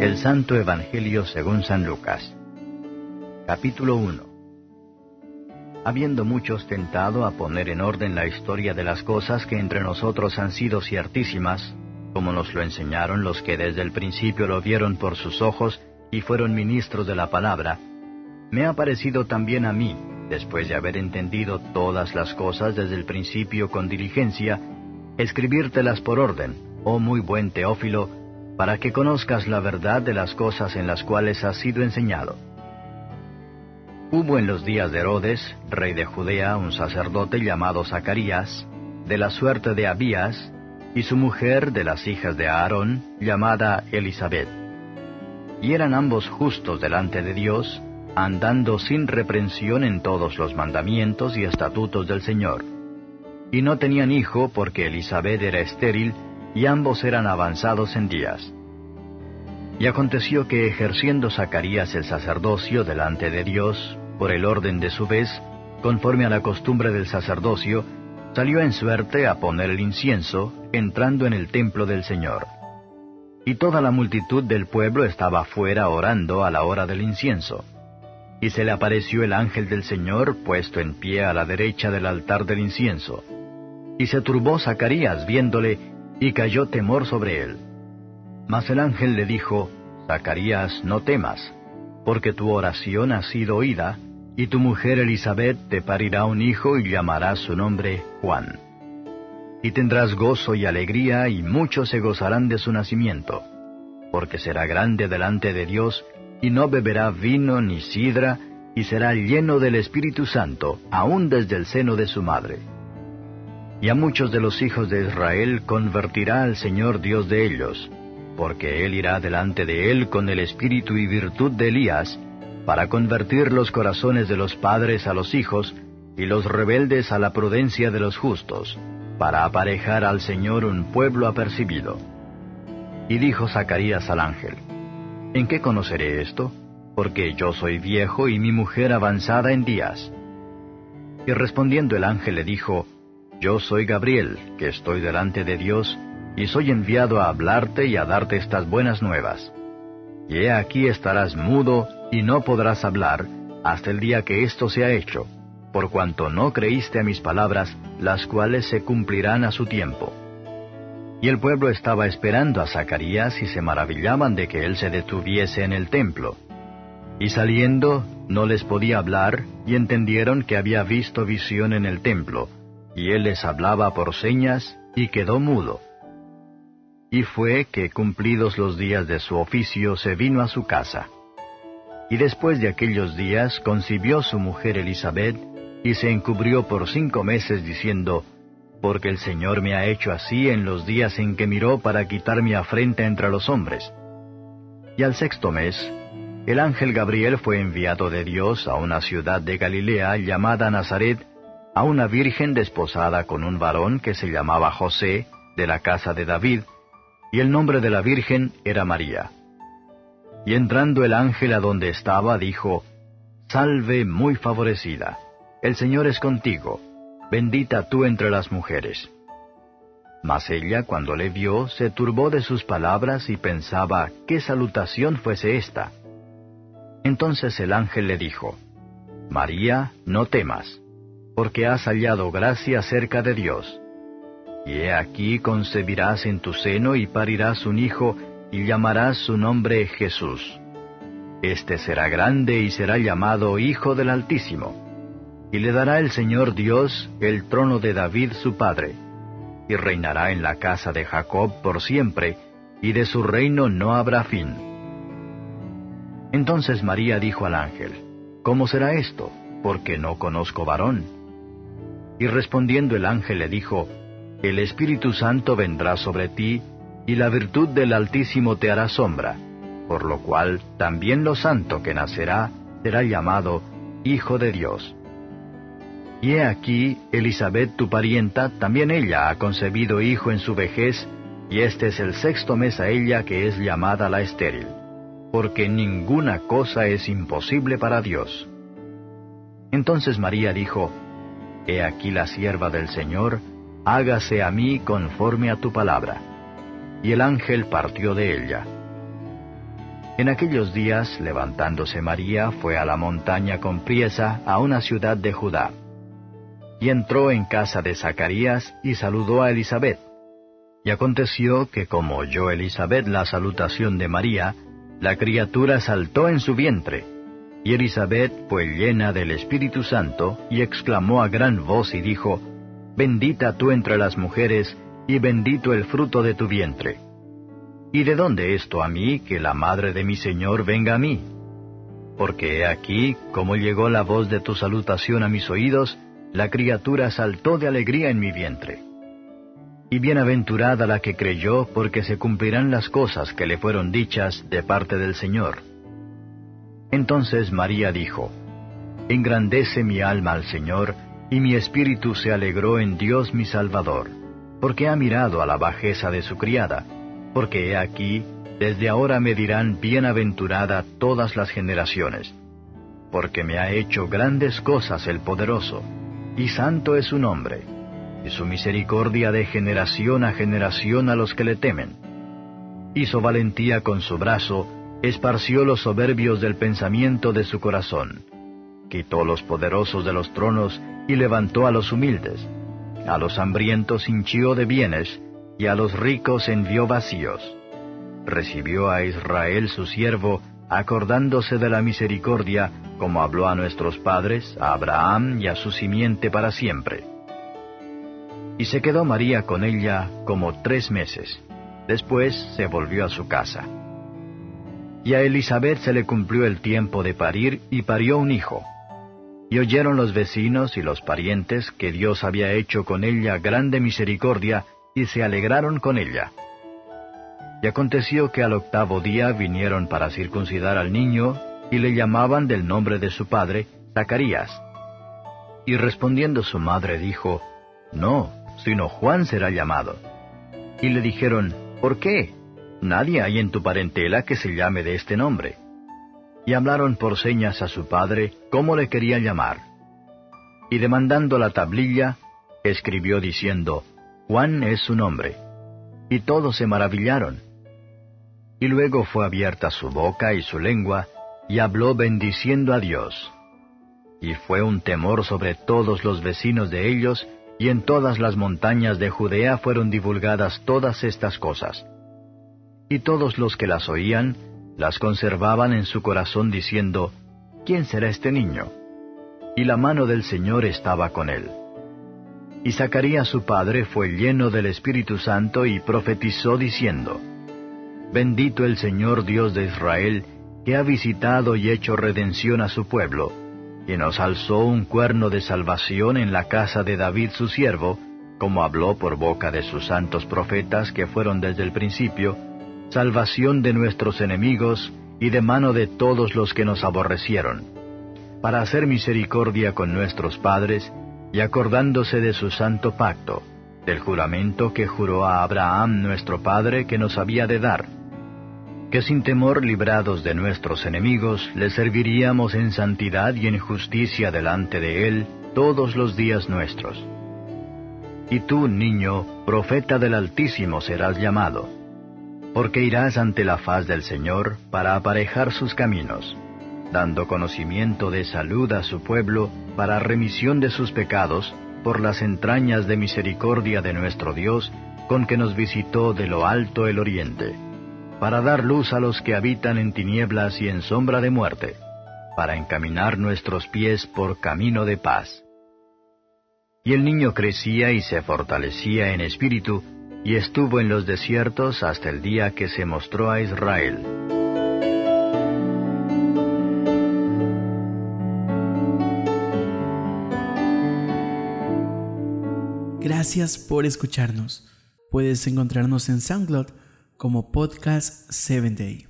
El Santo Evangelio según San Lucas. Capítulo 1. Habiendo muchos tentado a poner en orden la historia de las cosas que entre nosotros han sido ciertísimas, como nos lo enseñaron los que desde el principio lo vieron por sus ojos y fueron ministros de la palabra, me ha parecido también a mí, después de haber entendido todas las cosas desde el principio con diligencia, escribírtelas por orden, oh muy buen Teófilo, para que conozcas la verdad de las cosas en las cuales has sido enseñado. Hubo en los días de Herodes, rey de Judea, un sacerdote llamado Zacarías, de la suerte de Abías, y su mujer de las hijas de Aarón, llamada Elizabeth. Y eran ambos justos delante de Dios, andando sin reprensión en todos los mandamientos y estatutos del Señor. Y no tenían hijo porque Elizabeth era estéril, y ambos eran avanzados en días. Y aconteció que ejerciendo Zacarías el sacerdocio delante de Dios, por el orden de su vez, conforme a la costumbre del sacerdocio, salió en suerte a poner el incienso, entrando en el templo del Señor. Y toda la multitud del pueblo estaba fuera orando a la hora del incienso. Y se le apareció el ángel del Señor puesto en pie a la derecha del altar del incienso. Y se turbó Zacarías viéndole, y cayó temor sobre él. Mas el ángel le dijo, Zacarías, no temas, porque tu oración ha sido oída, y tu mujer Elizabeth te parirá un hijo y llamarás su nombre Juan. Y tendrás gozo y alegría, y muchos se gozarán de su nacimiento, porque será grande delante de Dios, y no beberá vino ni sidra, y será lleno del Espíritu Santo, aun desde el seno de su madre. Y a muchos de los hijos de Israel convertirá al Señor Dios de ellos, porque Él irá delante de él con el espíritu y virtud de Elías, para convertir los corazones de los padres a los hijos, y los rebeldes a la prudencia de los justos, para aparejar al Señor un pueblo apercibido. Y dijo Zacarías al ángel, ¿En qué conoceré esto? Porque yo soy viejo y mi mujer avanzada en días. Y respondiendo el ángel le dijo, Yo soy Gabriel, que estoy delante de Dios, y soy enviado a hablarte y a darte estas buenas nuevas. Y he aquí estarás mudo y no podrás hablar hasta el día que esto sea hecho, por cuanto no creíste a mis palabras, las cuales se cumplirán a su tiempo. Y el pueblo estaba esperando a Zacarías y se maravillaban de que él se detuviese en el templo. Y saliendo, no les podía hablar, y entendieron que había visto visión en el templo, y él les hablaba por señas, y quedó mudo. Y fue que cumplidos los días de su oficio se vino a su casa. Y después de aquellos días concibió su mujer Elizabeth, y se encubrió por cinco meses diciendo, porque el Señor me ha hecho así en los días en que miró para quitar mi afrenta entre los hombres. Y al sexto mes, el ángel Gabriel fue enviado de Dios a una ciudad de Galilea llamada Nazaret, a una virgen desposada con un varón que se llamaba José, de la casa de David, y el nombre de la virgen era María. Y entrando el ángel a donde estaba, dijo, Salve muy favorecida, el Señor es contigo bendita tú entre las mujeres. Mas ella, cuando le vio, se turbó de sus palabras y pensaba qué salutación fuese esta. Entonces el ángel le dijo, María, no temas, porque has hallado gracia cerca de Dios. Y he aquí concebirás en tu seno y parirás un hijo, y llamarás su nombre Jesús. Este será grande y será llamado Hijo del Altísimo y le dará el Señor Dios el trono de David su padre, y reinará en la casa de Jacob por siempre, y de su reino no habrá fin. Entonces María dijo al ángel, ¿Cómo será esto? Porque no conozco varón. Y respondiendo el ángel le dijo, El Espíritu Santo vendrá sobre ti, y la virtud del Altísimo te hará sombra, por lo cual también lo santo que nacerá será llamado Hijo de Dios. Y he aquí, Elizabeth tu parienta, también ella ha concebido hijo en su vejez, y este es el sexto mes a ella que es llamada la estéril, porque ninguna cosa es imposible para Dios. Entonces María dijo, He aquí la sierva del Señor, hágase a mí conforme a tu palabra. Y el ángel partió de ella. En aquellos días, levantándose María, fue a la montaña con priesa a una ciudad de Judá. Y entró en casa de Zacarías y saludó a Elizabeth. Y aconteció que como oyó Elizabeth la salutación de María, la criatura saltó en su vientre. Y Elizabeth fue llena del Espíritu Santo y exclamó a gran voz y dijo, Bendita tú entre las mujeres, y bendito el fruto de tu vientre. ¿Y de dónde esto a mí, que la madre de mi Señor venga a mí? Porque he aquí, como llegó la voz de tu salutación a mis oídos, la criatura saltó de alegría en mi vientre. Y bienaventurada la que creyó, porque se cumplirán las cosas que le fueron dichas de parte del Señor. Entonces María dijo, Engrandece mi alma al Señor, y mi espíritu se alegró en Dios mi Salvador, porque ha mirado a la bajeza de su criada porque he aquí, desde ahora me dirán bienaventurada todas las generaciones, porque me ha hecho grandes cosas el poderoso, y santo es su nombre, y su misericordia de generación a generación a los que le temen. Hizo valentía con su brazo, esparció los soberbios del pensamiento de su corazón, quitó los poderosos de los tronos y levantó a los humildes, a los hambrientos hinchió de bienes, y a los ricos envió vacíos. Recibió a Israel su siervo, acordándose de la misericordia, como habló a nuestros padres, a Abraham y a su simiente para siempre. Y se quedó María con ella como tres meses. Después se volvió a su casa. Y a Elizabeth se le cumplió el tiempo de parir y parió un hijo. Y oyeron los vecinos y los parientes que Dios había hecho con ella grande misericordia, y se alegraron con ella. Y aconteció que al octavo día vinieron para circuncidar al niño, y le llamaban del nombre de su padre, Zacarías. Y respondiendo su madre dijo, No, sino Juan será llamado. Y le dijeron, ¿por qué? Nadie hay en tu parentela que se llame de este nombre. Y hablaron por señas a su padre cómo le querían llamar. Y demandando la tablilla, escribió diciendo, Juan es su nombre. Y todos se maravillaron. Y luego fue abierta su boca y su lengua, y habló bendiciendo a Dios. Y fue un temor sobre todos los vecinos de ellos, y en todas las montañas de Judea fueron divulgadas todas estas cosas. Y todos los que las oían, las conservaban en su corazón diciendo, ¿quién será este niño? Y la mano del Señor estaba con él. Y Zacarías su padre fue lleno del Espíritu Santo y profetizó diciendo, Bendito el Señor Dios de Israel, que ha visitado y hecho redención a su pueblo, y nos alzó un cuerno de salvación en la casa de David su siervo, como habló por boca de sus santos profetas que fueron desde el principio, salvación de nuestros enemigos y de mano de todos los que nos aborrecieron, para hacer misericordia con nuestros padres, y acordándose de su santo pacto, del juramento que juró a Abraham nuestro Padre que nos había de dar, que sin temor librados de nuestros enemigos le serviríamos en santidad y en justicia delante de Él todos los días nuestros. Y tú, niño, profeta del Altísimo serás llamado, porque irás ante la faz del Señor para aparejar sus caminos dando conocimiento de salud a su pueblo para remisión de sus pecados, por las entrañas de misericordia de nuestro Dios, con que nos visitó de lo alto el oriente, para dar luz a los que habitan en tinieblas y en sombra de muerte, para encaminar nuestros pies por camino de paz. Y el niño crecía y se fortalecía en espíritu, y estuvo en los desiertos hasta el día que se mostró a Israel. Gracias por escucharnos. Puedes encontrarnos en SoundCloud como Podcast 7 Day.